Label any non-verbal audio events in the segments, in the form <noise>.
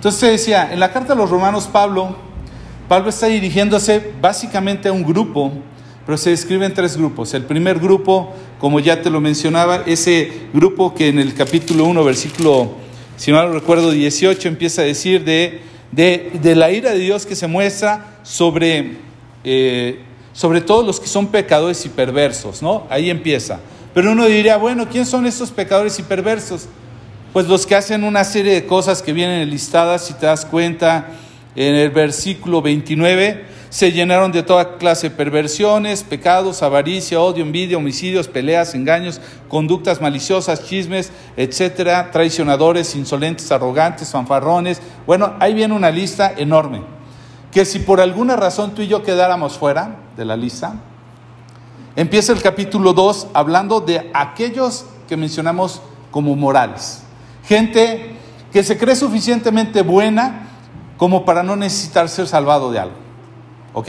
Entonces decía, en la carta a los romanos Pablo, Pablo está dirigiéndose básicamente a un grupo, pero se describe en tres grupos. El primer grupo, como ya te lo mencionaba, ese grupo que en el capítulo 1, versículo, si no recuerdo, 18, empieza a decir de, de, la ira de Dios que se muestra sobre, eh, sobre todos los que son pecadores y perversos, ¿no? Ahí empieza. Pero uno diría, bueno, ¿quién son estos pecadores y perversos? Pues los que hacen una serie de cosas que vienen listadas, si te das cuenta, en el versículo 29, se llenaron de toda clase de perversiones, pecados, avaricia, odio, envidia, homicidios, peleas, engaños, conductas maliciosas, chismes, etcétera, traicionadores, insolentes, arrogantes, fanfarrones. Bueno, ahí viene una lista enorme. Que si por alguna razón tú y yo quedáramos fuera de la lista, empieza el capítulo 2 hablando de aquellos que mencionamos como morales. Gente que se cree suficientemente buena como para no necesitar ser salvado de algo. ¿Ok?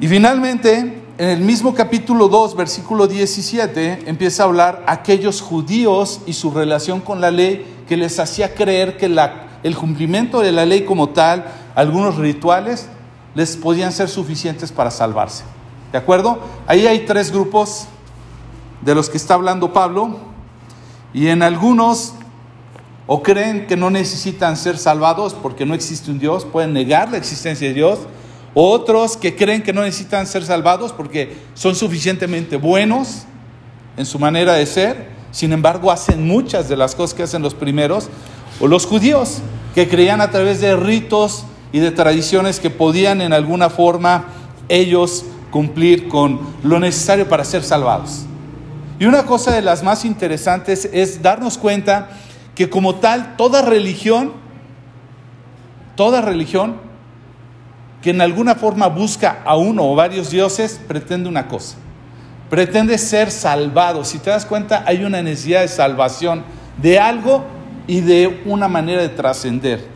Y finalmente, en el mismo capítulo 2, versículo 17, empieza a hablar aquellos judíos y su relación con la ley que les hacía creer que la, el cumplimiento de la ley como tal, algunos rituales, les podían ser suficientes para salvarse. ¿De acuerdo? Ahí hay tres grupos de los que está hablando Pablo. Y en algunos o creen que no necesitan ser salvados porque no existe un Dios, pueden negar la existencia de Dios. Otros que creen que no necesitan ser salvados porque son suficientemente buenos en su manera de ser, sin embargo hacen muchas de las cosas que hacen los primeros. O los judíos que creían a través de ritos y de tradiciones que podían en alguna forma ellos cumplir con lo necesario para ser salvados. Y una cosa de las más interesantes es darnos cuenta que como tal, toda religión, toda religión que en alguna forma busca a uno o varios dioses, pretende una cosa. Pretende ser salvado. Si te das cuenta, hay una necesidad de salvación de algo y de una manera de trascender.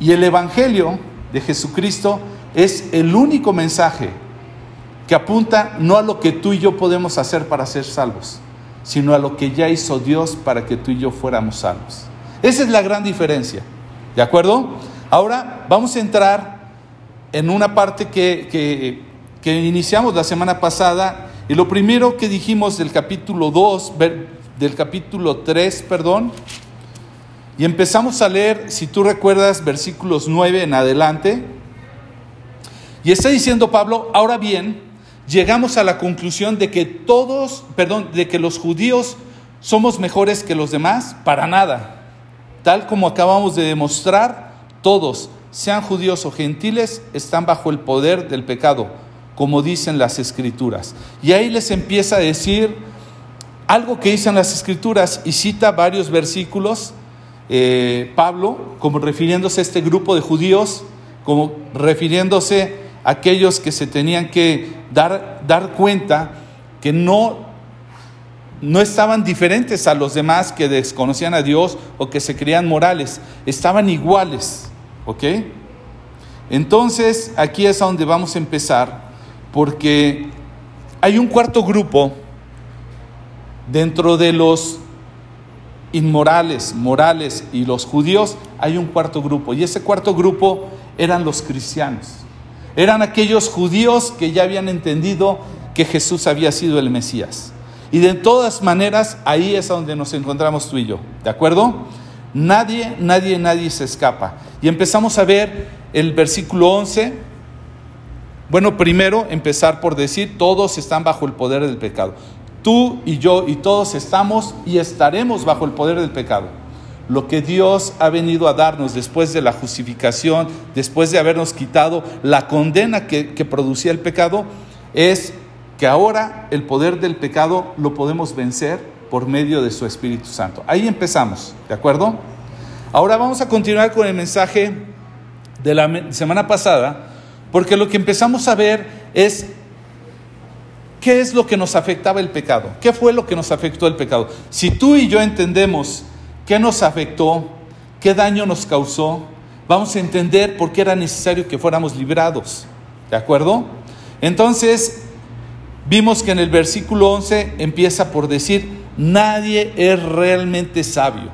Y el Evangelio de Jesucristo es el único mensaje que apunta no a lo que tú y yo podemos hacer para ser salvos, sino a lo que ya hizo Dios para que tú y yo fuéramos salvos. Esa es la gran diferencia. ¿De acuerdo? Ahora vamos a entrar en una parte que, que, iniciamos la semana pasada y lo primero que dijimos del capítulo 2, del capítulo 3, perdón, y empezamos a leer, si tú recuerdas, versículos 9 en adelante, y está diciendo Pablo, ahora bien, llegamos a la conclusión de que todos, perdón, de que los judíos somos mejores que los demás, para nada. Tal como acabamos de demostrar, todos, sean judíos o gentiles, están bajo el poder del pecado, como dicen las escrituras. Y ahí les empieza a decir algo que dicen las escrituras y cita varios versículos, eh, Pablo, como refiriéndose a este grupo de judíos, como refiriéndose aquellos que se tenían que dar, dar cuenta que no, no estaban diferentes a los demás que desconocían a Dios o que se creían morales, estaban iguales, ¿ok? Entonces, aquí es a donde vamos a empezar, porque hay un cuarto grupo dentro de los inmorales, morales y los judíos, hay un cuarto grupo, y ese cuarto grupo eran los cristianos. Eran aquellos judíos que ya habían entendido que Jesús había sido el Mesías. Y de todas maneras, ahí es donde nos encontramos tú y yo. ¿De acuerdo? Nadie, nadie, nadie se escapa. Y empezamos a ver el versículo 11. Bueno, primero empezar por decir, todos están bajo el poder del pecado. Tú y yo y todos estamos y estaremos bajo el poder del pecado lo que Dios ha venido a darnos después de la justificación, después de habernos quitado la condena que, producía el pecado, es que ahora el poder del pecado lo podemos vencer por medio de su Espíritu Santo. Ahí empezamos, ¿de acuerdo? Ahora vamos a continuar con el mensaje de la semana pasada, porque lo que empezamos a ver es qué es lo que nos afectaba el pecado, qué fue lo que nos afectó el pecado. Si tú y yo entendemos qué nos afectó, qué daño nos causó, vamos a entender por qué era necesario que fuéramos librados. ¿De acuerdo? Entonces, vimos que en el versículo 11 empieza por decir, nadie es realmente sabio.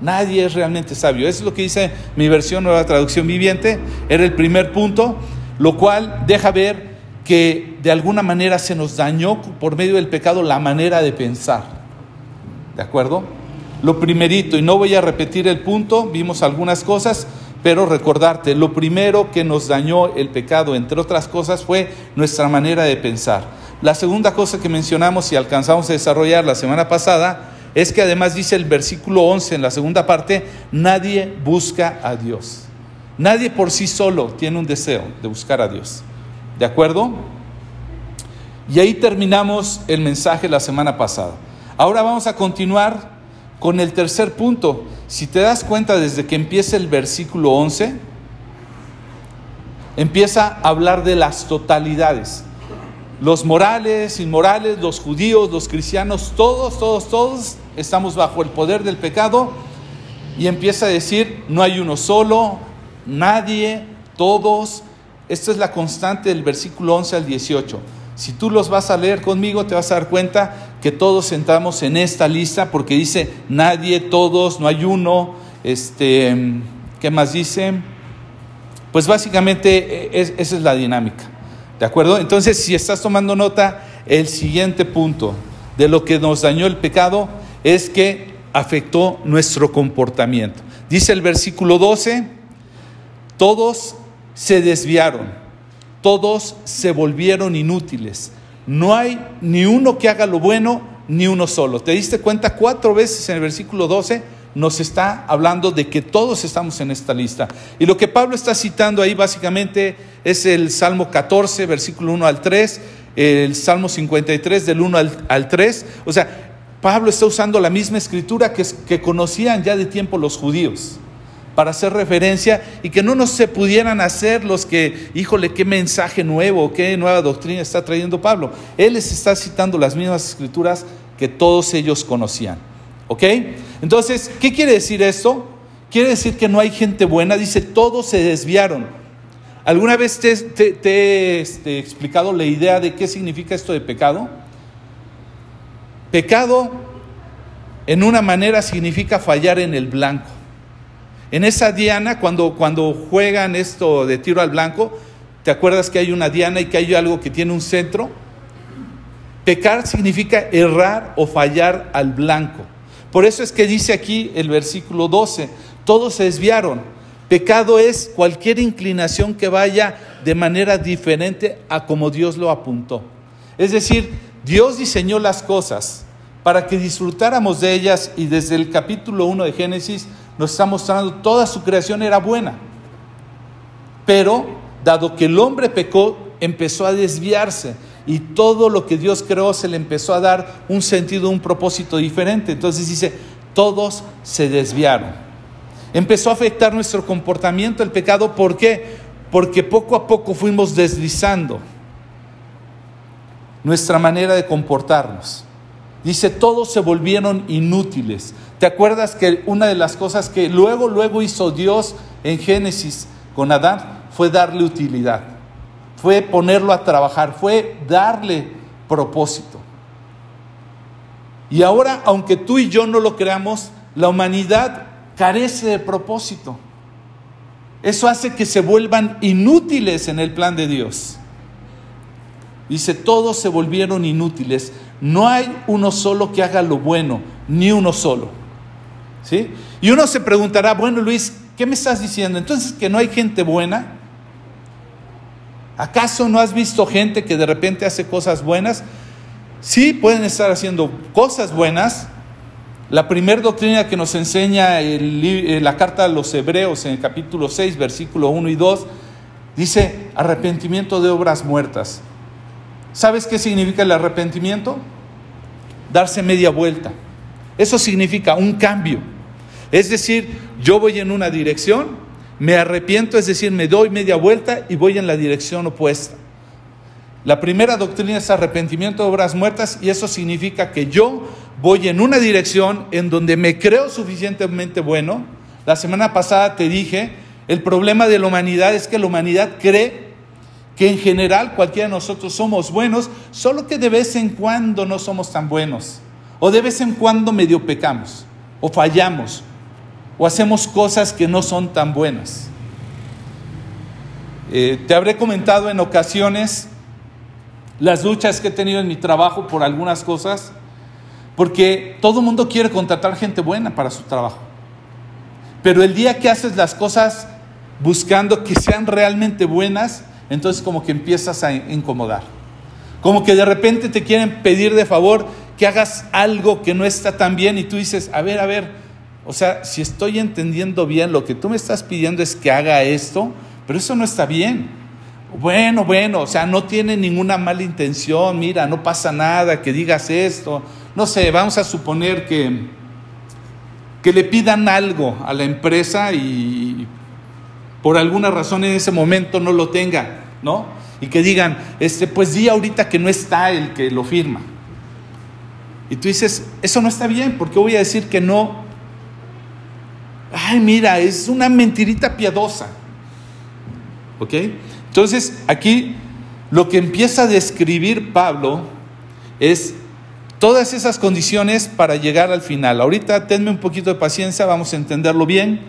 Nadie es realmente sabio. Eso es lo que dice mi versión nueva traducción viviente. Era el primer punto, lo cual deja ver que de alguna manera se nos dañó por medio del pecado la manera de pensar. ¿De acuerdo? Lo primerito, y no voy a repetir el punto, vimos algunas cosas, pero recordarte, lo primero que nos dañó el pecado, entre otras cosas, fue nuestra manera de pensar. La segunda cosa que mencionamos y alcanzamos a desarrollar la semana pasada es que además dice el versículo 11 en la segunda parte, nadie busca a Dios. Nadie por sí solo tiene un deseo de buscar a Dios. ¿De acuerdo? Y ahí terminamos el mensaje la semana pasada. Ahora vamos a continuar con el tercer punto. Si te das cuenta desde que empieza el versículo 11, empieza a hablar de las totalidades. Los morales, inmorales, los judíos, los cristianos, todos, todos, todos estamos bajo el poder del pecado y empieza a decir, no hay uno solo, nadie, todos. Esta es la constante del versículo 11 al 18. Si tú los vas a leer conmigo, te vas a dar cuenta que todos entramos en esta lista porque dice nadie, todos, no hay uno. Este, ¿Qué más dice? Pues básicamente e, esa es la dinámica. ¿De acuerdo? Entonces, si estás tomando nota, el siguiente punto de lo que nos dañó el pecado es que afectó nuestro comportamiento. Dice el versículo 12, todos se desviaron todos se volvieron inútiles. No hay ni uno que haga lo bueno, ni uno solo. ¿Te diste cuenta? Cuatro veces en el versículo 12 nos está hablando de que todos estamos en esta lista. Y lo que Pablo está citando ahí básicamente es el Salmo 14, versículo 1 al 3, el Salmo 53 del 1 al, 3. O sea, Pablo está usando la misma escritura que, que conocían ya de tiempo los judíos para hacer referencia y que no nos se pudieran hacer los que, híjole, qué mensaje nuevo, qué nueva doctrina está trayendo Pablo. Él les está citando las mismas escrituras que todos ellos conocían. ¿Ok? Entonces, ¿qué quiere decir esto? Quiere decir que no hay gente buena, dice, todos se desviaron. ¿Alguna vez te, he este, explicado la idea de qué significa esto de pecado? Pecado, en una manera, significa fallar en el blanco. En esa diana, cuando, cuando juegan esto de tiro al blanco, ¿te acuerdas que hay una diana y que hay algo que tiene un centro? Pecar significa errar o fallar al blanco. Por eso es que dice aquí el versículo 12, todos se desviaron. Pecado es cualquier inclinación que vaya de manera diferente a como Dios lo apuntó. Es decir, Dios diseñó las cosas para que disfrutáramos de ellas y desde el capítulo 1 de Génesis nos está mostrando toda su creación era buena. Pero, dado que el hombre pecó, empezó a desviarse y todo lo que Dios creó se le empezó a dar un sentido, un propósito diferente. Entonces dice, todos se desviaron. Empezó a afectar nuestro comportamiento el pecado. ¿Por qué? Porque poco a poco fuimos deslizando nuestra manera de comportarnos. Dice, todos se volvieron inútiles. ¿Te acuerdas que una de las cosas que luego, luego hizo Dios en Génesis con Adán fue darle utilidad? Fue ponerlo a trabajar, fue darle propósito. Y ahora, aunque tú y yo no lo creamos, la humanidad carece de propósito. Eso hace que se vuelvan inútiles en el plan de Dios. Dice, todos se volvieron inútiles. No hay uno solo que haga lo bueno, ni uno solo. ¿Sí? Y uno se preguntará, bueno Luis, ¿qué me estás diciendo? Entonces que no hay gente buena. ¿Acaso no has visto gente que de repente hace cosas buenas? Sí, pueden estar haciendo cosas buenas. La primera doctrina que nos enseña la carta a los hebreos en el capítulo 6, versículo 1 y 2, dice arrepentimiento de obras muertas. ¿Sabes qué significa el arrepentimiento? Darse media vuelta. Eso significa un cambio. Es decir, yo voy en una dirección, me arrepiento, es decir, me doy media vuelta y voy en la dirección opuesta. La primera doctrina es arrepentimiento de obras muertas y eso significa que yo voy en una dirección en donde me creo suficientemente bueno. La semana pasada te dije, el problema de la humanidad es que la humanidad cree que en general cualquiera de nosotros somos buenos, solo que de vez en cuando no somos tan buenos. O de vez en cuando medio pecamos, o fallamos, o hacemos cosas que no son tan buenas. Eh, te habré comentado en ocasiones las luchas que he tenido en mi trabajo por algunas cosas, porque todo el mundo quiere contratar gente buena para su trabajo. Pero el día que haces las cosas buscando que sean realmente buenas, entonces como que empiezas a incomodar. Como que de repente te quieren pedir de favor que hagas algo que no está tan bien y tú dices, a ver, a ver, o sea, si estoy entendiendo bien, lo que tú me estás pidiendo es que haga esto, pero eso no está bien. Bueno, bueno, o sea, no tiene ninguna mala intención, mira, no pasa nada que digas esto. No sé, vamos a suponer que, que le pidan algo a la empresa y por alguna razón en ese momento no lo tenga, ¿no? Y que digan, este, pues di ahorita que no está el que lo firma. Y tú dices, eso no está bien, porque voy a decir que no. Ay, mira, es una mentirita piadosa. ¿Ok? Entonces, aquí lo que empieza a describir Pablo es todas esas condiciones para llegar al final. Ahorita tenme un poquito de paciencia, vamos a entenderlo bien,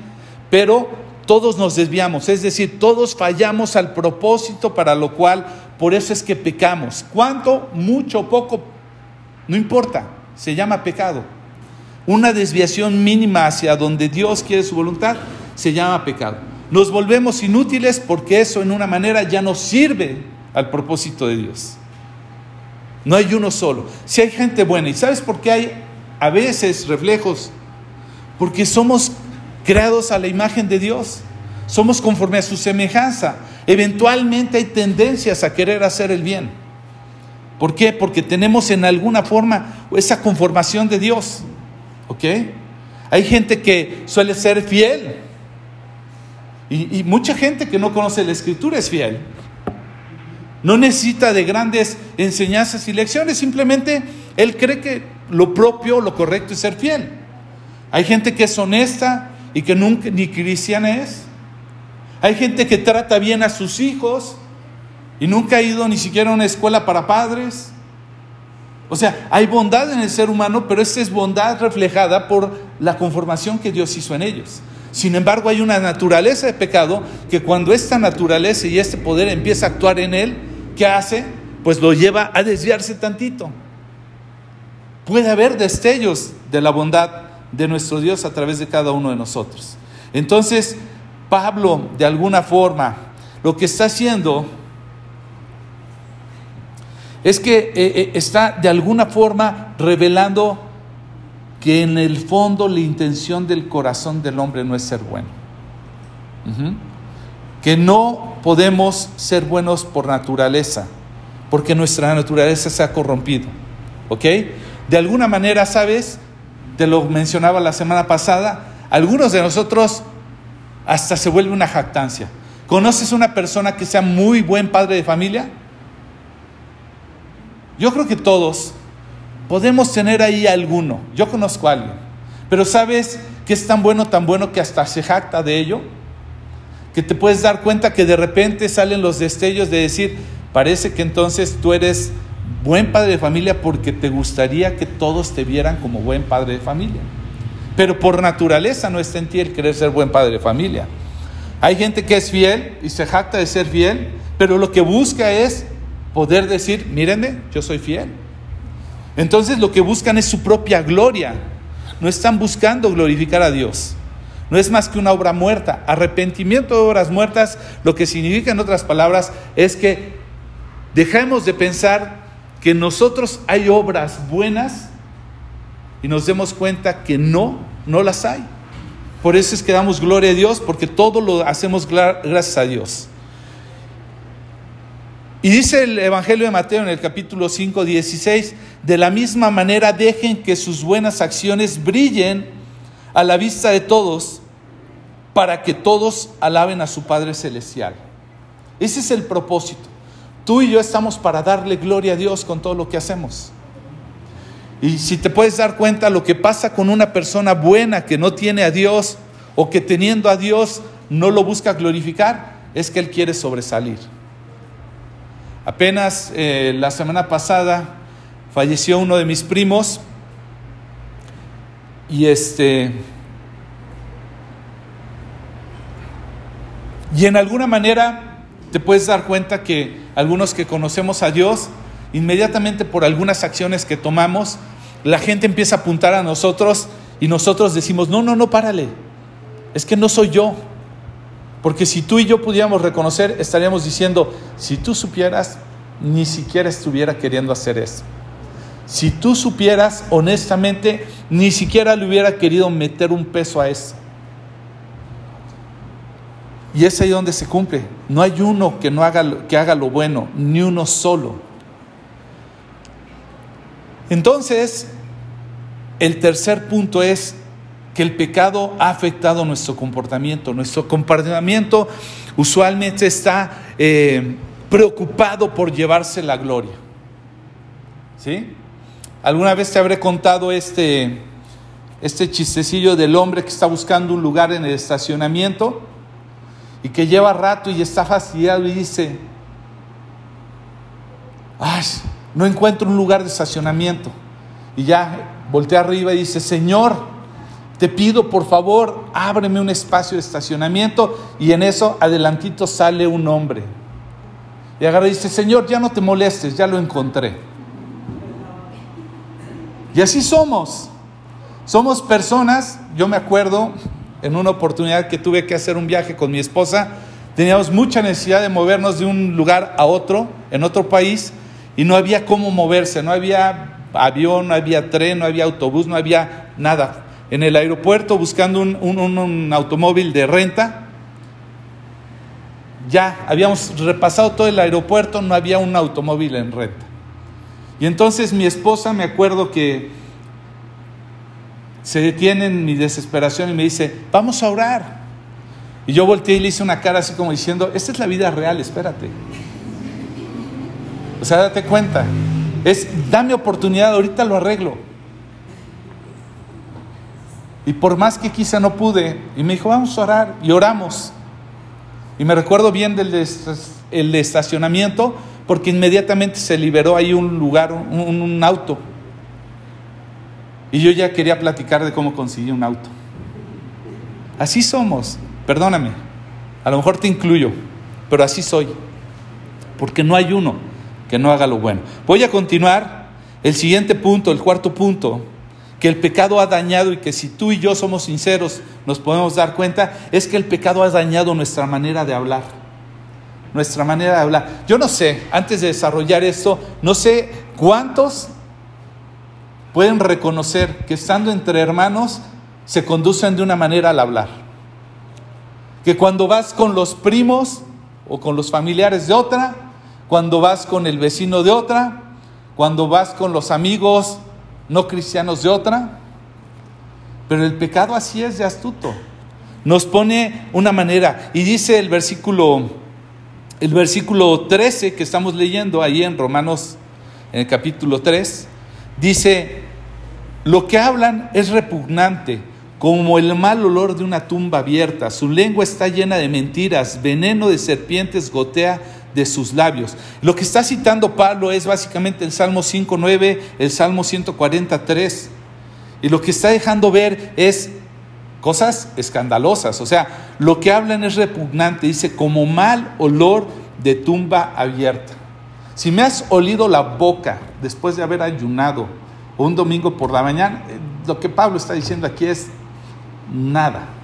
pero todos nos desviamos, es decir, todos fallamos al propósito para lo cual, por eso es que pecamos. ¿Cuánto? Mucho, poco, no importa, se llama pecado. Una desviación mínima hacia donde Dios quiere su voluntad se llama pecado. Nos volvemos inútiles porque eso en una manera ya no sirve al propósito de Dios. No hay uno solo. Si hay gente buena, ¿y sabes por qué hay a veces reflejos? Porque somos creados a la imagen de Dios. Somos conforme a su semejanza. Eventualmente hay tendencias a querer hacer el bien. ¿Por qué? Porque tenemos en alguna forma esa conformación de Dios. ¿Ok? Hay gente que suele ser fiel y, mucha gente que no conoce la escritura es fiel. No necesita de grandes enseñanzas y lecciones, simplemente él cree que lo propio, lo correcto es ser fiel. Hay gente que es honesta y que nunca ni cristiana es. Hay gente que trata bien a sus hijos y nunca ha ido ni siquiera a una escuela para padres. O sea, hay bondad en el ser humano, pero esa es bondad reflejada por la conformación que Dios hizo en ellos. Sin embargo, hay una naturaleza de pecado que cuando esta naturaleza y este poder empieza a actuar en él, ¿qué hace? Pues lo lleva a desviarse tantito. Puede haber destellos de la bondad de nuestro Dios a través de cada uno de nosotros. Entonces, Pablo, de alguna forma, lo que está haciendo es que eh, eh, está de alguna forma revelando que en el fondo la intención del corazón del hombre no es ser bueno. Que no podemos ser buenos por naturaleza, porque nuestra naturaleza se ha corrompido. ¿Ok? De alguna manera, ¿sabes? Te lo mencionaba la semana pasada, algunos de nosotros hasta se vuelve una jactancia. ¿Conoces una persona que sea muy buen padre de familia? Yo creo que todos Podemos tener ahí alguno. Yo conozco a alguien. Pero ¿sabes que es tan bueno, tan bueno que hasta se jacta de ello? Que te puedes dar cuenta que de repente salen los destellos de decir, parece que entonces tú eres buen padre de familia porque te gustaría que todos te vieran como buen padre de familia. Pero por naturaleza no está en ti el querer ser buen padre de familia. Hay gente que es fiel y se jacta de ser fiel, pero lo que busca es poder decir, mírenme, yo soy fiel. Entonces lo que buscan es su propia gloria. No están buscando glorificar a Dios. No es más que una obra muerta. Arrepentimiento de obras muertas, lo que significa en otras palabras es que dejemos de pensar que nosotros hay obras buenas y nos demos cuenta que no, no las hay. Por eso es que damos gloria a Dios, porque todo lo hacemos gracias a Dios. Y dice el Evangelio de Mateo en el capítulo 5, 16, de la misma manera dejen que sus buenas acciones brillen a la vista de todos para que todos alaben a su Padre Celestial. Ese es el propósito. Tú y yo estamos para darle gloria a Dios con todo lo que hacemos. Y si te puedes dar cuenta, lo que pasa con una persona buena que no tiene a Dios o que teniendo a Dios no lo busca glorificar, es que él quiere sobresalir. Apenas eh, la semana pasada falleció uno de mis primos Y este. Y en alguna manera te puedes dar cuenta que algunos que conocemos a Dios, inmediatamente por algunas acciones que tomamos, la gente empieza a apuntar a nosotros y nosotros decimos, no, no, no, párale, es que no soy yo. Porque si tú y yo pudiéramos reconocer, estaríamos diciendo, si tú supieras, ni siquiera estuviera queriendo hacer eso. Si tú supieras honestamente, ni siquiera le hubiera querido meter un peso a eso. Y es ahí donde se cumple. No hay uno que no haga que haga lo bueno, ni uno solo. Entonces, el tercer punto es que el pecado ha afectado nuestro comportamiento. Nuestro comportamiento usualmente está eh, preocupado por llevarse la gloria. ¿Sí? Alguna vez te habré contado este, este chistecillo del hombre que está buscando un lugar en el estacionamiento y que lleva rato y está fastidiado y dice, ay, no encuentro un lugar de estacionamiento. Y ya voltea arriba y dice, Señor, te pido por favor, ábreme un espacio de estacionamiento. Y en eso adelantito sale un hombre. Y agarra y dice, Señor, ya no te molestes, ya lo encontré. Y así somos. Somos personas, yo me acuerdo en una oportunidad que tuve que hacer un viaje con mi esposa, teníamos mucha necesidad de movernos de un lugar a otro, en otro país, y no había cómo moverse, no había avión, no había tren, no había autobús, no había nada. En el aeropuerto buscando un, automóvil de renta, ya habíamos repasado todo el aeropuerto, no había un automóvil en renta. Y entonces mi esposa, me acuerdo que se detiene en mi desesperación y me dice, vamos a orar. Y yo volteé y le hice una cara así como diciendo, esta es la vida real, espérate. O sea, date cuenta. Es, dame oportunidad, ahorita lo arreglo. Y por más que quizá no pude, y me dijo, vamos a orar, y oramos. Y me recuerdo bien del el estacionamiento, porque inmediatamente se liberó ahí un lugar, un auto. Y yo ya quería platicar de cómo conseguí un auto. Así somos, perdóname, a lo mejor te incluyo, pero así soy, porque no hay uno que no haga lo bueno. Voy a continuar. El siguiente punto, el cuarto punto, que el pecado ha dañado y que si tú y yo somos sinceros nos podemos dar cuenta, es que el pecado ha dañado nuestra manera de hablar. Nuestra manera de hablar. Yo no sé, antes de desarrollar esto, no sé cuántos pueden reconocer que estando entre hermanos se conducen de una manera al hablar. Que cuando vas con los primos o con los familiares de otra, cuando vas con el vecino de otra, cuando vas con los amigos no cristianos de otra. Pero el pecado así es de astuto. Nos pone una manera. Y dice el versículo, el versículo 13 que estamos leyendo ahí en Romanos, en el capítulo 3, dice, lo que hablan es repugnante, como el mal olor de una tumba abierta. Su lengua está llena de mentiras, veneno de serpientes gotea de sus labios. Lo que está citando Pablo es básicamente el Salmo 5.9, el Salmo 143. Y lo que está dejando ver es cosas escandalosas. O sea, lo que hablan es repugnante. Dice, como mal olor de tumba abierta. Si me has olido la boca después de haber ayunado un domingo por la mañana, eh, lo que Pablo está diciendo aquí es nada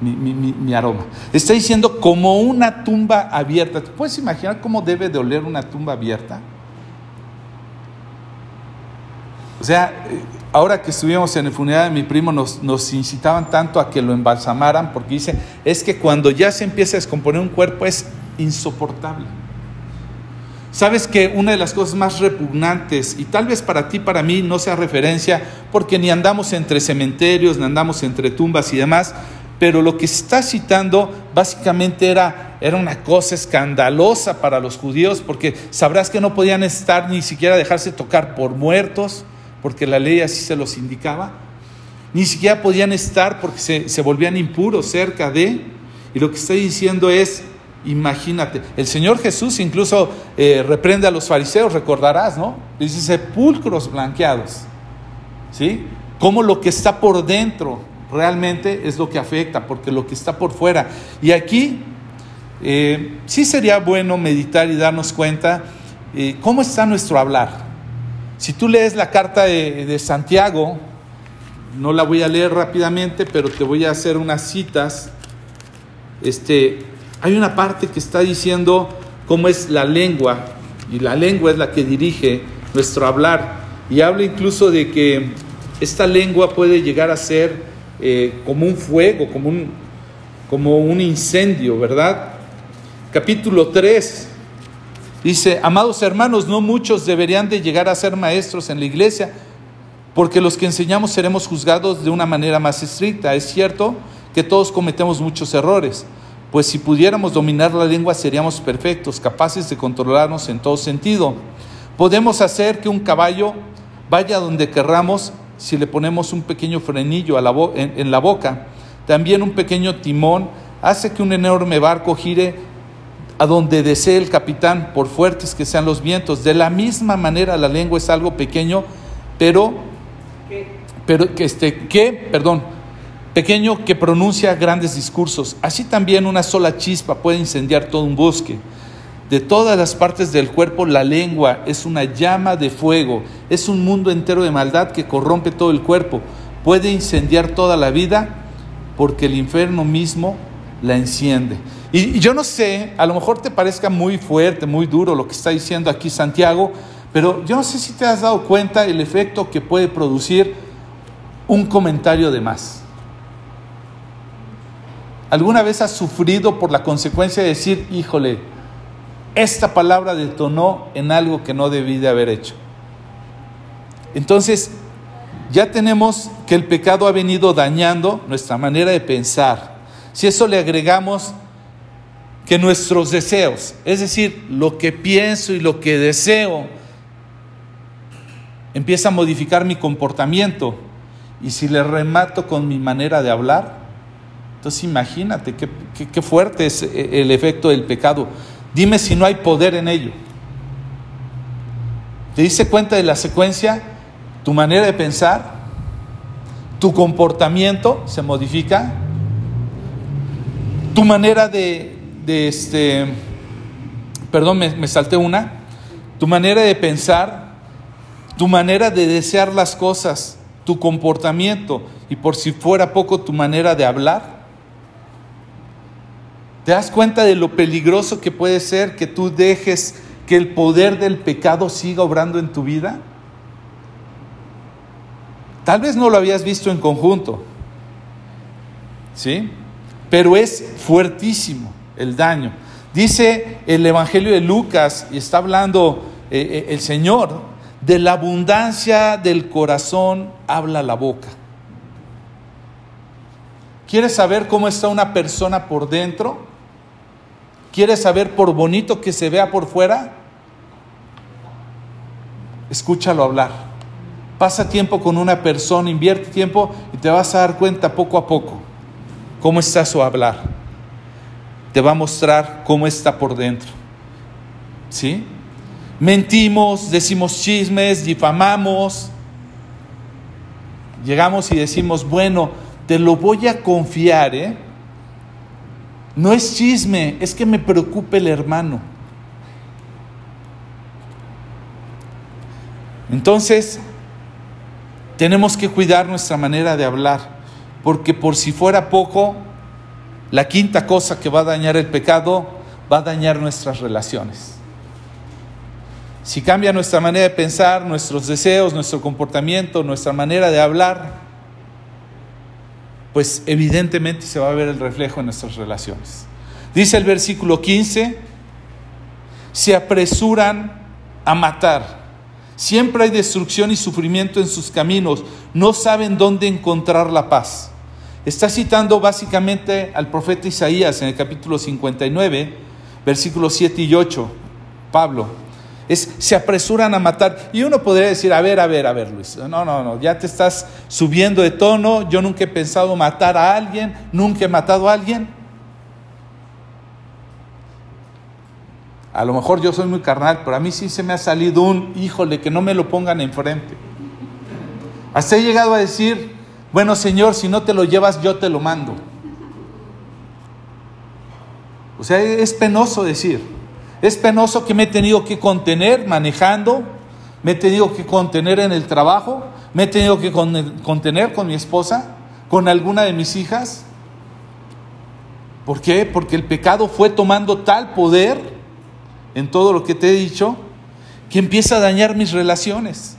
mi, aroma. Está diciendo como una tumba abierta. ¿Te puedes imaginar cómo debe de oler una tumba abierta? O sea, eh, ahora que estuvimos en el funeral de mi primo, nos, nos, incitaban tanto a que lo embalsamaran, porque dice, es que cuando ya se empieza a descomponer un cuerpo es insoportable. Sabes que una de las cosas más repugnantes, y tal vez para ti, para mí, no sea referencia, porque ni andamos entre cementerios, ni andamos entre tumbas y demás, pero lo que está citando básicamente era, era una cosa escandalosa para los judíos, porque sabrás que no podían estar ni siquiera dejarse tocar por muertos, porque la ley así se los indicaba, ni siquiera podían estar porque se, volvían impuros cerca de, y lo que está diciendo es, imagínate, el Señor Jesús incluso eh, reprende a los fariseos, recordarás, ¿no? Dice sepulcros blanqueados, ¿sí? cómo lo que está por dentro realmente es lo que afecta, porque lo que está por fuera. Y aquí eh, sí sería bueno meditar y darnos cuenta eh, cómo está nuestro hablar. Si tú lees la carta de, de Santiago, no la voy a leer rápidamente, pero te voy a hacer unas citas. Este, hay una parte que está diciendo cómo es la lengua, y la lengua es la que dirige nuestro hablar. Y habla incluso de que esta lengua puede llegar a ser eh, como un fuego, como un, como un incendio, ¿verdad? Capítulo 3 dice, amados hermanos, no muchos deberían de llegar a ser maestros en la iglesia, porque los que enseñamos seremos juzgados de una manera más estricta. Es cierto que todos cometemos muchos errores, pues si pudiéramos dominar la lengua seríamos perfectos, capaces de controlarnos en todo sentido. Podemos hacer que un caballo vaya donde querramos si le ponemos un pequeño frenillo en, la boca. También un pequeño timón hace que un enorme barco gire a donde desee el capitán, por fuertes que sean los vientos. De la misma manera la lengua es algo pequeño, pero, pero que, este, que, perdón, pequeño que pronuncia grandes discursos. Así también una sola chispa puede incendiar todo un bosque. De todas las partes del cuerpo, la lengua es una llama de fuego, es un mundo entero de maldad que corrompe todo el cuerpo, puede incendiar toda la vida porque el infierno mismo la enciende. Y, yo no sé, a lo mejor te parezca muy fuerte, muy duro lo que está diciendo aquí Santiago, pero yo no sé si te has dado cuenta el efecto que puede producir un comentario de más. ¿Alguna vez has sufrido por la consecuencia de decir, híjole, esta palabra detonó en algo que no debí de haber hecho. Entonces, ya tenemos que el pecado ha venido dañando nuestra manera de pensar. Si eso le agregamos que nuestros deseos, es decir, lo que pienso y lo que deseo, empieza a modificar mi comportamiento. Y si le remato con mi manera de hablar, entonces imagínate qué, qué fuerte es el efecto del pecado. Dime si no hay poder en ello. ¿Te diste cuenta de la secuencia? Tu manera de pensar, tu comportamiento se modifica, tu manera de, este, perdón, me, me salté una, tu manera de pensar, tu manera de desear las cosas, tu comportamiento y por si fuera poco tu manera de hablar ¿Te das cuenta de lo peligroso que puede ser que tú dejes que el poder del pecado siga obrando en tu vida? Tal vez no lo habías visto en conjunto, ¿sí? Pero es fuertísimo el daño. Dice el Evangelio de Lucas, y está hablando eh, eh, el Señor, de la abundancia del corazón habla la boca. ¿Quieres saber cómo está una persona por dentro? ¿Quieres saber por bonito que se vea por fuera? Escúchalo hablar. Pasa tiempo con una persona, invierte tiempo y te vas a dar cuenta poco a poco cómo está su hablar. Te va a mostrar cómo está por dentro. ¿Sí? Mentimos, decimos chismes, difamamos. Llegamos y decimos, bueno, te lo voy a confiar, ¿eh? No es chisme, es que me preocupe el hermano. Entonces, tenemos que cuidar nuestra manera de hablar, porque por si fuera poco, la quinta cosa que va a dañar el pecado va a dañar nuestras relaciones. Si cambia nuestra manera de pensar, nuestros deseos, nuestro comportamiento, nuestra manera de hablar, pues evidentemente se va a ver el reflejo en nuestras relaciones. Dice el versículo 15, se apresuran a matar. Siempre hay destrucción y sufrimiento en sus caminos. No saben dónde encontrar la paz. Está citando básicamente al profeta Isaías en el capítulo 59, versículos 7 y 8. Pablo, se apresuran a matar. Y uno podría decir, a ver, a ver, a ver, Luis, no, no, no, ya te estás subiendo de tono, yo nunca he pensado matar a alguien, nunca he matado a alguien. A lo mejor yo soy muy carnal, pero a mí sí se me ha salido un, híjole, que no me lo pongan enfrente. Hasta he llegado a decir, bueno Señor, si no te lo llevas, yo te lo mando. O sea, es penoso decir. Es penoso que me he tenido que contener manejando, me he tenido que contener en el trabajo, me he tenido que contener con mi esposa, con alguna de mis hijas. ¿Por qué? Porque el pecado fue tomando tal poder en todo lo que te he dicho que empieza a dañar mis relaciones.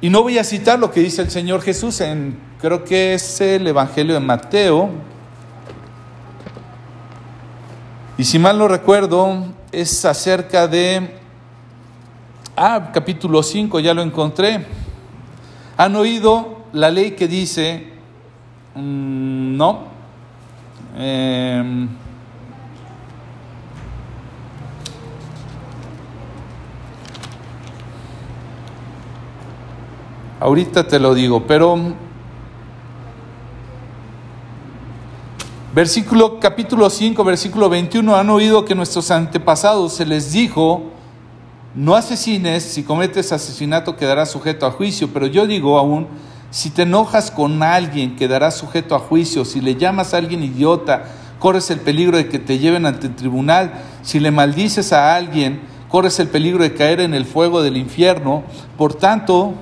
Y no voy a citar lo que dice el Señor Jesús en, creo que es el Evangelio de Mateo, Y si mal no recuerdo, es acerca de, ah, capítulo 5, ya lo encontré. ¿Han oído la ley que dice, mm, no? Em, ahorita te lo digo, pero Versículo, capítulo 5, versículo 21, han oído que nuestros antepasados se les dijo, no asesines, si cometes asesinato quedarás sujeto a juicio, pero yo digo aún, si te enojas con alguien quedarás sujeto a juicio, si le llamas a alguien idiota, corres el peligro de que te lleven ante el tribunal, si le maldices a alguien, corres el peligro de caer en el fuego del infierno, por tanto,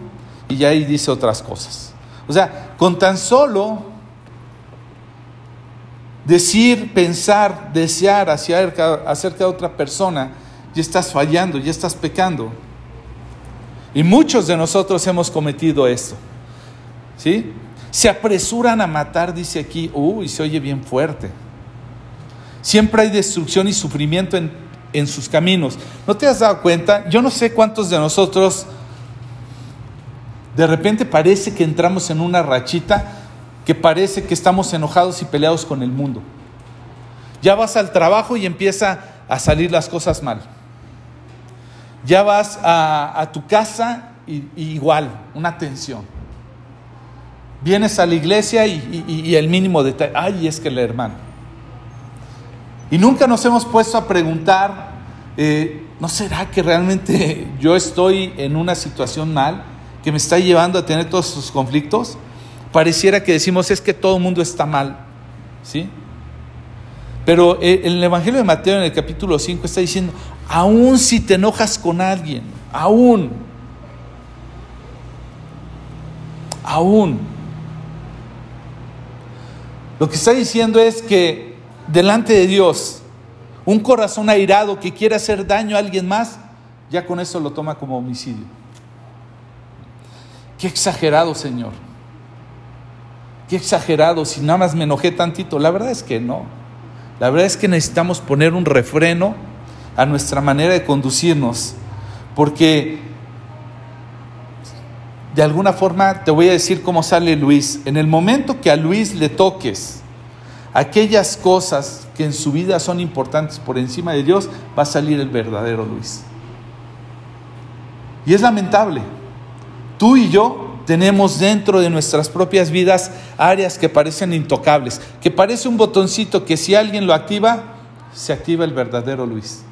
y ahí dice otras cosas. O sea, con tan solo decir, pensar, desear acerca, acerca de otra persona, ya estás fallando, ya estás pecando. Y muchos de nosotros hemos cometido esto. ¿Sí? Se apresuran a matar, dice aquí, uy, se oye bien fuerte. Siempre hay destrucción y sufrimiento en, en sus caminos. ¿No te has dado cuenta? Yo no sé cuántos de nosotros de repente parece que entramos en una rachita que parece que estamos enojados y peleados con el mundo. Ya vas al trabajo y empieza a salir las cosas mal. Ya vas a, tu casa y, igual, una tensión. Vienes a la iglesia y, el mínimo detalle, ay, es que el hermano. Y nunca nos hemos puesto a preguntar, eh, ¿no será que realmente <laughs> yo estoy en una situación mal que me está llevando a tener todos esos conflictos? Pareciera que decimos es que todo el mundo está mal, ¿sí? Pero el Evangelio de Mateo en el capítulo 5 está diciendo, aún si te enojas con alguien, aún, aún. Lo que está diciendo es que delante de Dios, un corazón airado que quiere hacer daño a alguien más, ya con eso lo toma como homicidio. Qué exagerado, Señor. Qué exagerado, si nada más me enojé tantito. La verdad es que no. La verdad es que necesitamos poner un refreno a nuestra manera de conducirnos, porque de alguna forma te voy a decir cómo sale Luis. En el momento que a Luis le toques aquellas cosas que en su vida son importantes por encima de Dios, va a salir el verdadero Luis. Y es lamentable. Tú y yo tenemos dentro de nuestras propias vidas áreas que parecen intocables, que parece un botoncito que si alguien lo activa, se activa el verdadero Luis.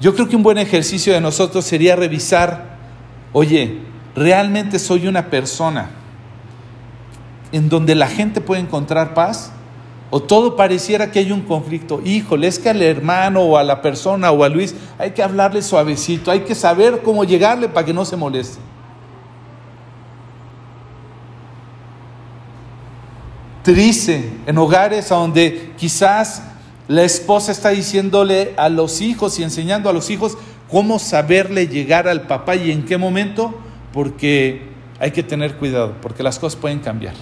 Yo creo que un buen ejercicio de nosotros sería revisar, oye, ¿realmente soy una persona en donde la gente puede encontrar paz? ¿O todo pareciera que hay un conflicto? Híjole, es que al hermano o a la persona o a Luis hay que hablarle suavecito, hay que saber cómo llegarle para que no se moleste. Triste en hogares donde quizás la esposa está diciéndole a los hijos y enseñando a los hijos cómo saberle llegar al papá y en qué momento, porque hay que tener cuidado, porque las cosas pueden cambiar.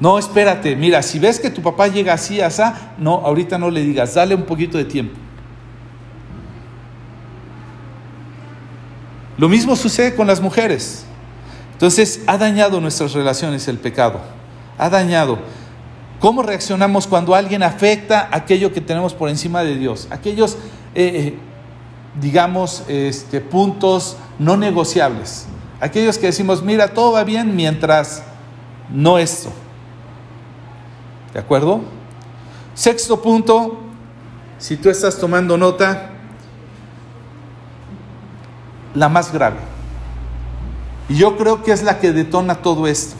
No, espérate, mira, si ves que tu papá llega así, así, no, ahorita no le digas, dale un poquito de tiempo. Lo mismo sucede con las mujeres. Entonces, ha dañado nuestras relaciones el pecado. Ha dañado. ¿Cómo reaccionamos cuando alguien afecta aquello que tenemos por encima de Dios? Aquellos, eh, eh, digamos, este, puntos no negociables. Aquellos que decimos, mira, todo va bien mientras no esto. ¿De acuerdo? Sexto punto, si tú estás tomando nota, la más grave Y yo creo que es la que detona todo esto.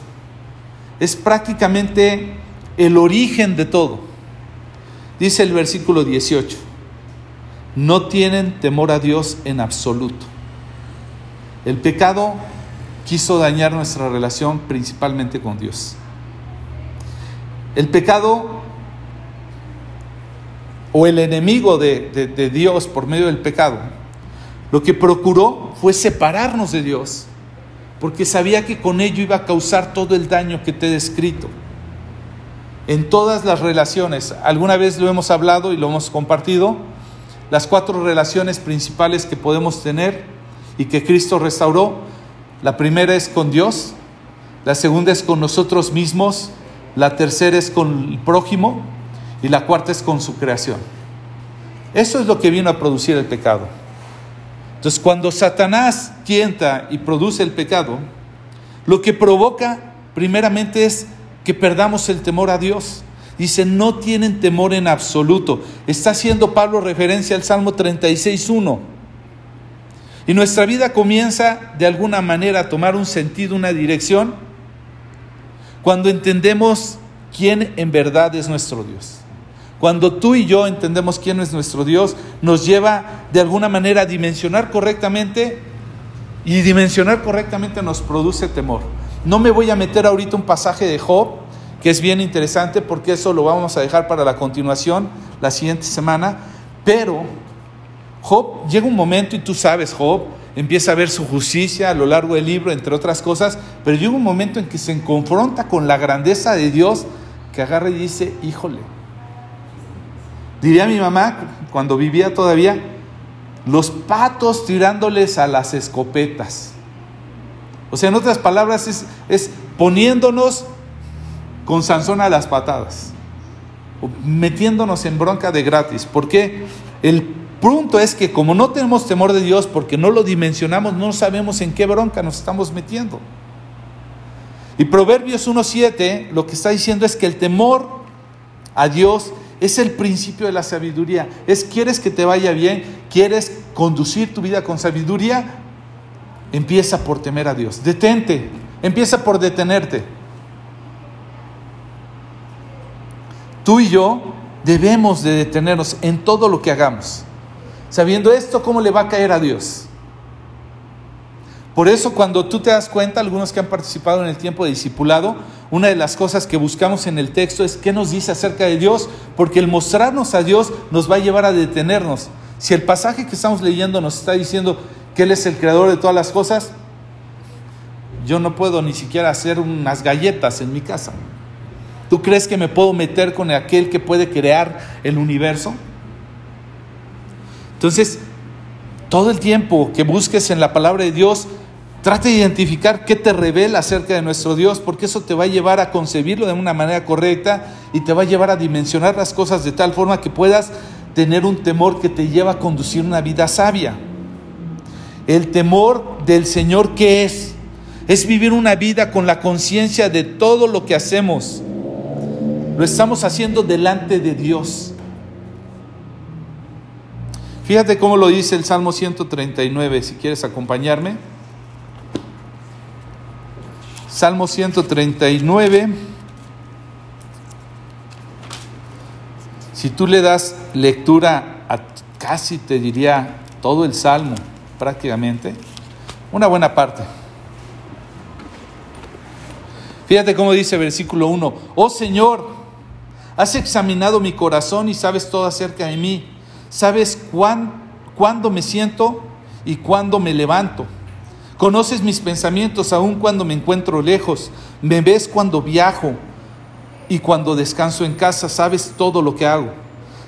Es prácticamente el origen de todo. Dice el versículo 18, no tienen temor a Dios en absoluto. El pecado quiso dañar nuestra relación principalmente con Dios. El pecado o el enemigo de, de, Dios por medio del pecado, lo que procuró fue separarnos de Dios, porque sabía que con ello iba a causar todo el daño que te he descrito. En todas las relaciones, alguna vez lo hemos hablado y lo hemos compartido, las cuatro relaciones principales que podemos tener y que Cristo restauró, la primera es con Dios, la segunda es con nosotros mismos, la tercera es con el prójimo y la cuarta es con su creación. Eso es lo que vino a producir el pecado. Entonces, cuando Satanás tienta y produce el pecado, lo que provoca primeramente es que perdamos el temor a Dios. Dice, no tienen temor en absoluto. Está haciendo Pablo referencia al Salmo 36.1. Y nuestra vida comienza de alguna manera a tomar un sentido, una dirección, cuando entendemos quién en verdad es nuestro Dios. Cuando tú y yo entendemos quién es nuestro Dios, nos lleva de alguna manera a dimensionar correctamente y dimensionar correctamente nos produce temor. No me voy a meter ahorita un pasaje de Job, que es bien interesante porque eso lo vamos a dejar para la continuación la siguiente semana, pero Job llega un momento y tú sabes, Job empieza a ver su justicia a lo largo del libro, entre otras cosas, pero llega un momento en que se confronta con la grandeza de Dios que agarra y dice, híjole, Diría mi mamá, cuando vivía todavía, los patos tirándoles a las escopetas. O sea, en otras palabras, es, es poniéndonos con Sansón a las patadas, metiéndonos en bronca de gratis. Porque el punto es que como no tenemos temor de Dios, porque no lo dimensionamos, no sabemos en qué bronca nos estamos metiendo. Y Proverbios 1.7 lo que está diciendo es que el temor a Dios es el principio de la sabiduría. Es quieres que te vaya bien, quieres conducir tu vida con sabiduría, empieza por temer a Dios. Detente, empieza por detenerte. Tú y yo debemos de detenernos en todo lo que hagamos. Sabiendo esto, ¿cómo le va a caer a Dios? Por eso cuando tú te das cuenta, algunos que han participado en el tiempo de discipulado, una de las cosas que buscamos en el texto es qué nos dice acerca de Dios, porque el mostrarnos a Dios nos va a llevar a detenernos. Si el pasaje que estamos leyendo nos está diciendo que Él es el creador de todas las cosas, yo no puedo ni siquiera hacer unas galletas en mi casa. ¿Tú crees que me puedo meter con aquel que puede crear el universo? Entonces, todo el tiempo que busques en la palabra de Dios, Trata de identificar qué te revela acerca de nuestro Dios, porque eso te va a llevar a concebirlo de una manera correcta y te va a llevar a dimensionar las cosas de tal forma que puedas tener un temor que te lleva a conducir una vida sabia. El temor del Señor, ¿qué es? Es vivir una vida con la conciencia de todo lo que hacemos. Lo estamos haciendo delante de Dios. Fíjate cómo lo dice el Salmo 139, si quieres acompañarme. Salmo 139. Si tú le das lectura a casi te diría todo el Salmo, prácticamente, una buena parte. Fíjate cómo dice versículo 1, oh Señor, has examinado mi corazón y sabes todo acerca de mí, sabes cuándo me siento y cuándo me levanto. Conoces mis pensamientos aun cuando me encuentro lejos. Me ves cuando viajo y cuando descanso en casa. Sabes todo lo que hago.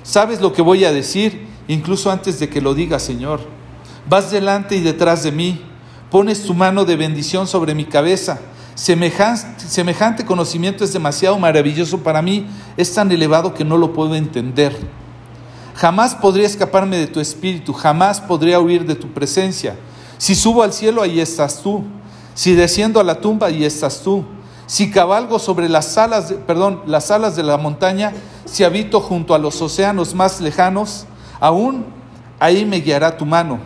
Sabes lo que voy a decir incluso antes de que lo diga, Señor. Vas delante y detrás de mí. Pones tu mano de bendición sobre mi cabeza. Semejante, semejante conocimiento es demasiado maravilloso para mí. Es tan elevado que no lo puedo entender. Jamás podría escaparme de tu espíritu. Jamás podría huir de tu presencia. Si subo al cielo, ahí estás tú. Si desciendo a la tumba, ahí estás tú. Si cabalgo sobre las alas, de, perdón, las alas de la montaña, si habito junto a los océanos más lejanos, aún ahí me guiará tu mano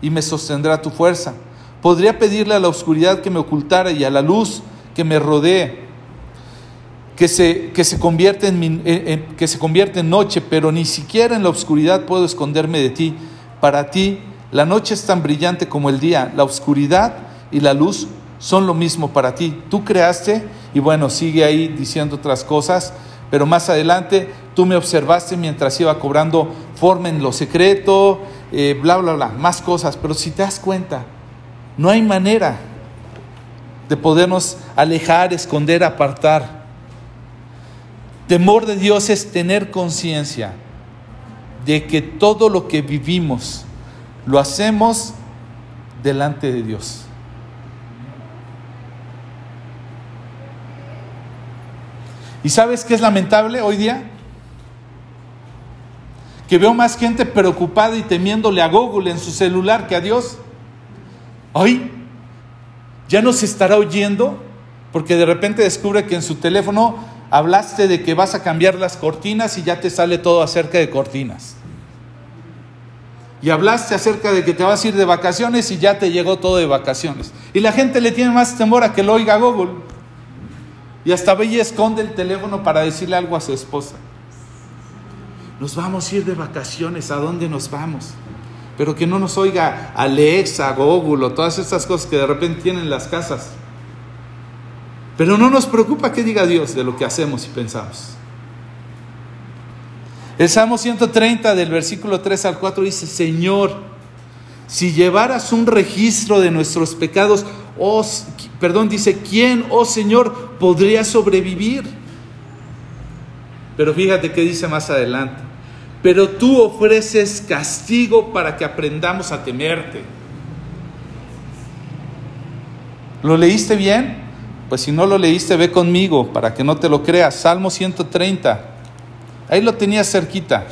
y me sostendrá tu fuerza, Podría pedirle a la oscuridad que me ocultara y a la luz que me rodee, que se, que se, convierte, en, que se convierte en noche, pero ni siquiera en la oscuridad puedo esconderme de ti. Para ti, la noche es tan brillante como el día, la oscuridad y la luz son lo mismo para ti. Tú creaste, y bueno, sigue ahí diciendo otras cosas, pero más adelante tú me observaste mientras iba cobrando forma en lo secreto, eh, bla, bla, bla, más cosas, pero si te das cuenta, no hay manera de podernos alejar, esconder, apartar. Temor de Dios es tener conciencia de que todo lo que vivimos lo hacemos delante de Dios. ¿Y sabes qué es lamentable hoy día? Que veo más gente preocupada y temiéndole a Google en su celular que a Dios. Hoy ya no se estará oyendo porque de repente descubre que en su teléfono hablaste de que vas a cambiar las cortinas y ya te sale todo acerca de cortinas. Y hablaste acerca de que te vas a ir de vacaciones y ya te llegó todo de vacaciones. Y la gente le tiene más temor a que lo oiga Google. Y hasta Bella esconde el teléfono para decirle algo a su esposa. Nos vamos a ir de vacaciones, ¿a dónde nos vamos? pero que no nos oiga Alexa, Google o todas estas cosas que de repente tienen las casas. Pero no nos preocupa que diga Dios de lo que hacemos y pensamos. El Salmo 130 del versículo 3 al 4 dice, Señor, si llevaras un registro de nuestros pecados, oh, perdón, dice, ¿quién, oh Señor, podría sobrevivir? Pero fíjate qué dice más adelante pero tú ofreces castigo para que aprendamos a temerte. ¿Lo leíste bien? Pues si no lo leíste, ve conmigo para que no te lo creas. Salmo 130. Ahí lo tenías cerquita.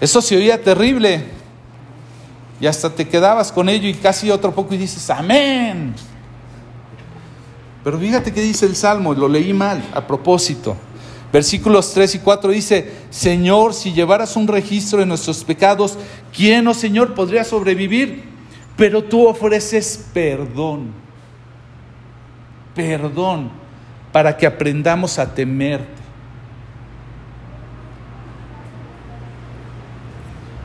Eso se oía terrible. Y hasta te quedabas con ello y casi otro poco y dices, amén. Pero fíjate que dice el Salmo, lo leí mal a propósito. Versículos 3 y 4 dice, Señor, si llevaras un registro de nuestros pecados, ¿quién, oh Señor, podría sobrevivir? Pero tú ofreces perdón, perdón, para que aprendamos a temerte.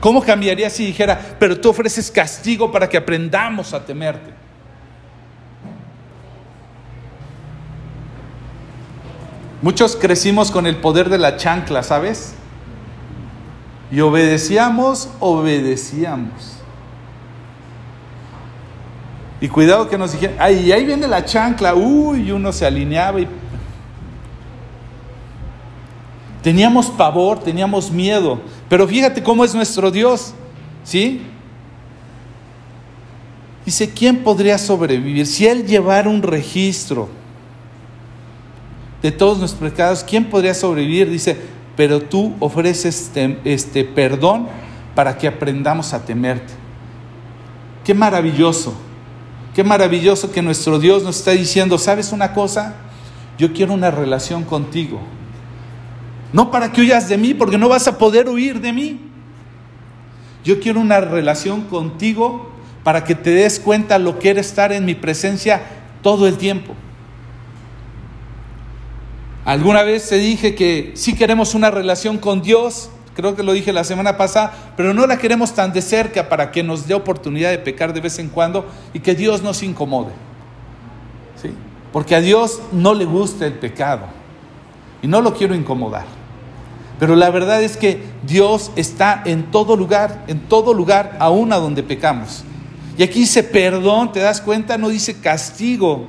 ¿Cómo cambiaría si dijera, pero tú ofreces castigo para que aprendamos a temerte? Muchos crecimos con el poder de la chancla, ¿sabes? Y obedecíamos, obedecíamos. Y cuidado que nos dijeron, ay, ahí viene la chancla, uy, uno se alineaba y... Teníamos pavor, teníamos miedo, pero fíjate cómo es nuestro Dios, ¿sí? Dice, ¿quién podría sobrevivir? Si Él llevara un registro, de todos nuestros pecados, ¿quién podría sobrevivir? Dice, pero tú ofreces este perdón para que aprendamos a temerte. Qué maravilloso, qué maravilloso que nuestro Dios nos está diciendo, ¿sabes una cosa? Yo quiero una relación contigo. No para que huyas de mí, porque no vas a poder huir de mí. Yo quiero una relación contigo para que te des cuenta lo que era estar en mi presencia todo el tiempo. Alguna vez te dije que sí queremos una relación con Dios, creo que lo dije la semana pasada, pero no la queremos tan de cerca para que nos dé oportunidad de pecar de vez en cuando y que Dios nos incomode. ¿Sí? Porque a Dios no le gusta el pecado y no lo quiero incomodar. Pero la verdad es que Dios está en todo lugar, en todo lugar, aún a donde pecamos. Y aquí dice perdón, ¿te das cuenta? No dice castigo.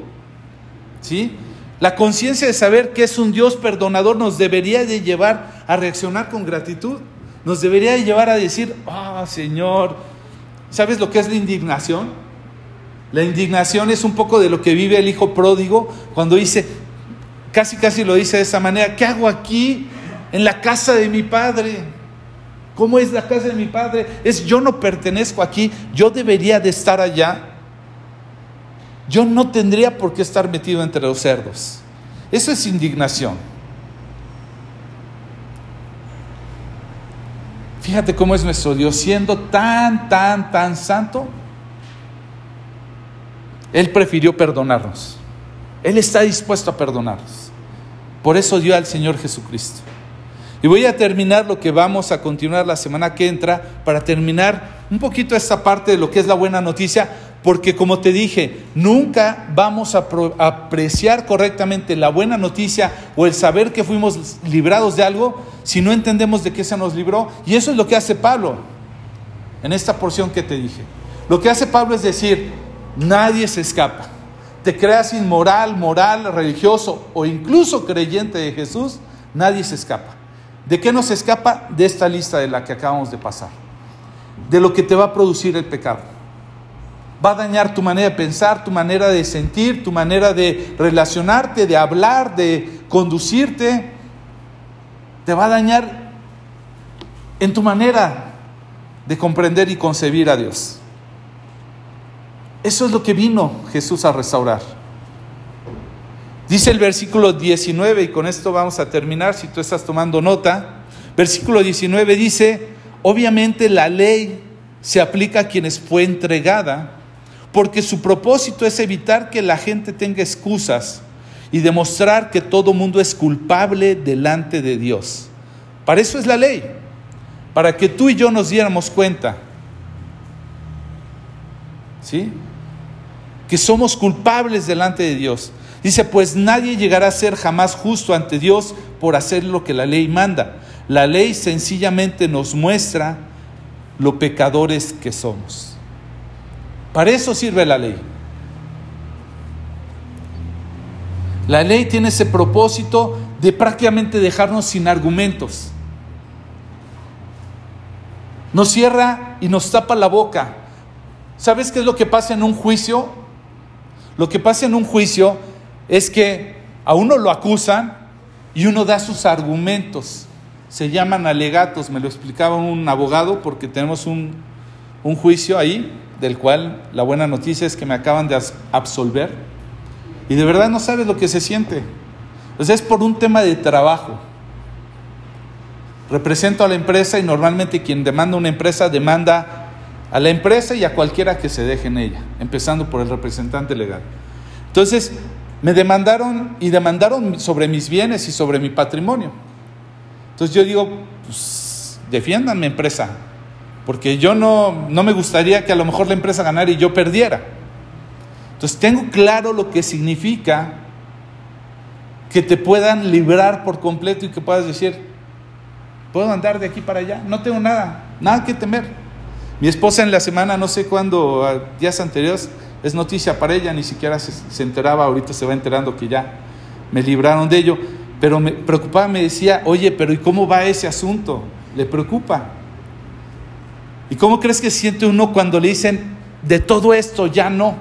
¿Sí? La conciencia de saber que es un Dios perdonador nos debería de llevar a reaccionar con gratitud. Nos debería de llevar a decir, ah, Señor, ¿sabes lo que es la indignación? La indignación es un poco de lo que vive el hijo pródigo cuando dice, casi casi lo dice de esa manera, ¿qué hago aquí en la casa de mi padre? ¿Cómo es la casa de mi padre? Es yo no pertenezco aquí, yo debería de estar allá. Yo no tendría por qué estar metido entre los cerdos. Eso es indignación. Fíjate cómo es nuestro Dios, siendo tan, tan, tan santo, Él prefirió perdonarnos. Él está dispuesto a perdonarnos. Por eso dio al Señor Jesucristo. Y voy a terminar lo que vamos a continuar la semana que entra para terminar un poquito esta parte de lo que es la buena noticia, porque como te dije, nunca vamos a apreciar correctamente la buena noticia o el saber que fuimos librados de algo si no entendemos de qué se nos libró. Y eso es lo que hace Pablo en esta porción que te dije. Lo que hace Pablo es decir, nadie se escapa. Te creas inmoral, moral, religioso o incluso creyente de Jesús, nadie se escapa. ¿De qué nos escapa? De esta lista de la que acabamos de pasar. De lo que te va a producir el pecado. Va a dañar tu manera de pensar, tu manera de sentir, tu manera de relacionarte, de hablar, de conducirte. Te va a dañar en tu manera de comprender y concebir a Dios. Eso es lo que vino Jesús a restaurar. Dice el versículo 19, y con esto vamos a terminar, si tú estás tomando nota, versículo 19 dice, obviamente la ley se aplica a quienes fue entregada, porque su propósito es evitar que la gente tenga excusas y demostrar que todo mundo es culpable delante de Dios. Para eso es la ley, para que tú y yo nos diéramos cuenta, ¿sí? Que somos culpables delante de Dios. Dice, pues nadie llegará a ser jamás justo ante Dios por hacer lo que la ley manda. La ley sencillamente nos muestra lo pecadores que somos. Para eso sirve la ley. La ley tiene ese propósito de prácticamente dejarnos sin argumentos. Nos cierra y nos tapa la boca. ¿Sabes qué es lo que pasa en un juicio? Lo que pasa en un juicio es que a uno lo acusan y uno da sus argumentos. Se llaman alegatos, me lo explicaba un abogado porque tenemos un, juicio ahí, del cual la buena noticia es que me acaban de absolver. Y de verdad no sabes lo que se siente. Pues es por un tema de trabajo. Represento a la empresa y normalmente quien demanda una empresa demanda a la empresa y a cualquiera que se deje en ella, empezando por el representante legal. Entonces, me demandaron y demandaron sobre mis bienes y sobre mi patrimonio. Entonces yo digo, pues defiéndanme empresa, porque yo no, no me gustaría que a lo mejor la empresa ganara y yo perdiera. Entonces tengo claro lo que significa que te puedan librar por completo y que puedas decir, puedo andar de aquí para allá, no tengo nada, nada que temer. Mi esposa en la semana, no sé cuándo, días anteriores, es noticia para ella, ni siquiera se, enteraba, ahorita se va enterando que ya me libraron de ello, pero me preocupaba, me decía, oye, pero ¿y cómo va ese asunto? Le preocupa. ¿Y cómo crees que siente uno cuando le dicen, de todo esto ya no?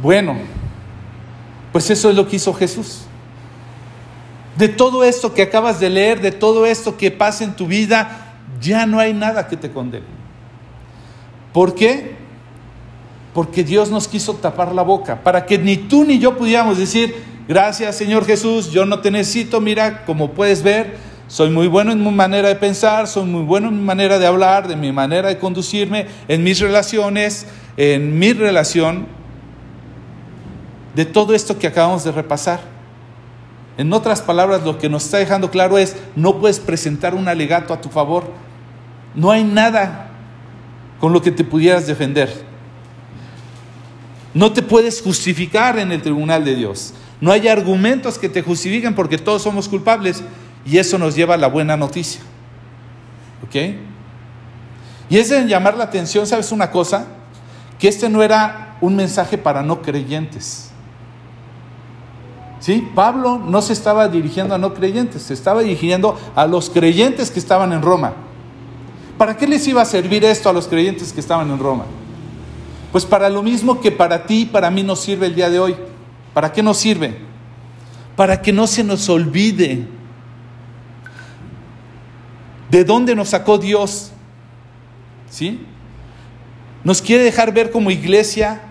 Bueno, pues eso es lo que hizo Jesús. De todo esto que acabas de leer, de todo esto que pasa en tu vida, ya no hay nada que te condene. ¿Por qué? Porque Dios nos quiso tapar la boca, para que ni tú ni yo pudiéramos decir, gracias Señor Jesús, yo no te necesito, mira, como puedes ver, soy muy bueno en mi manera de pensar, soy muy bueno en mi manera de hablar, de mi manera de conducirme, en mis relaciones, en mi relación, de todo esto que acabamos de repasar. En otras palabras, lo que nos está dejando claro es, no puedes presentar un alegato a tu favor. No hay nada con lo que te pudieras defender. No te puedes justificar en el tribunal de Dios. No hay argumentos que te justifiquen porque todos somos culpables y eso nos lleva a la buena noticia. ¿Ok? Y es de llamar la atención, ¿sabes una cosa? Que este no era un mensaje para no creyentes. ¿Sí? Pablo no se estaba dirigiendo a no creyentes, se estaba dirigiendo a los creyentes que estaban en Roma. ¿Para qué les iba a servir esto a los creyentes que estaban en Roma? Pues para lo mismo que para ti y para mí nos sirve el día de hoy. ¿Para qué nos sirve? Para que no se nos olvide de dónde nos sacó Dios. ¿Sí? Nos quiere dejar ver como iglesia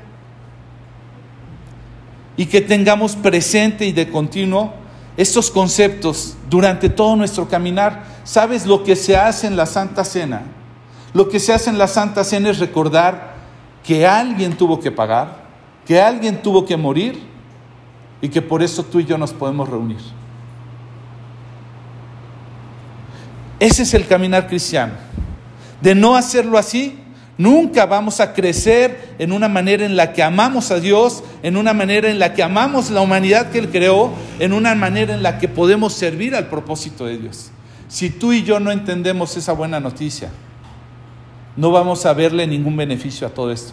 y que tengamos presente y de continuo estos conceptos durante todo nuestro caminar. ¿Sabes lo que se hace en la Santa Cena? Lo que se hace en la Santa Cena es recordar que alguien tuvo que pagar, que alguien tuvo que morir y que por eso tú y yo nos podemos reunir. Ese es el caminar cristiano. De no hacerlo así, nunca vamos a crecer en una manera en la que amamos a Dios, en una manera en la que amamos la humanidad que Él creó, en una manera en la que podemos servir al propósito de Dios. Si tú y yo no entendemos esa buena noticia, no vamos a verle ningún beneficio a todo esto.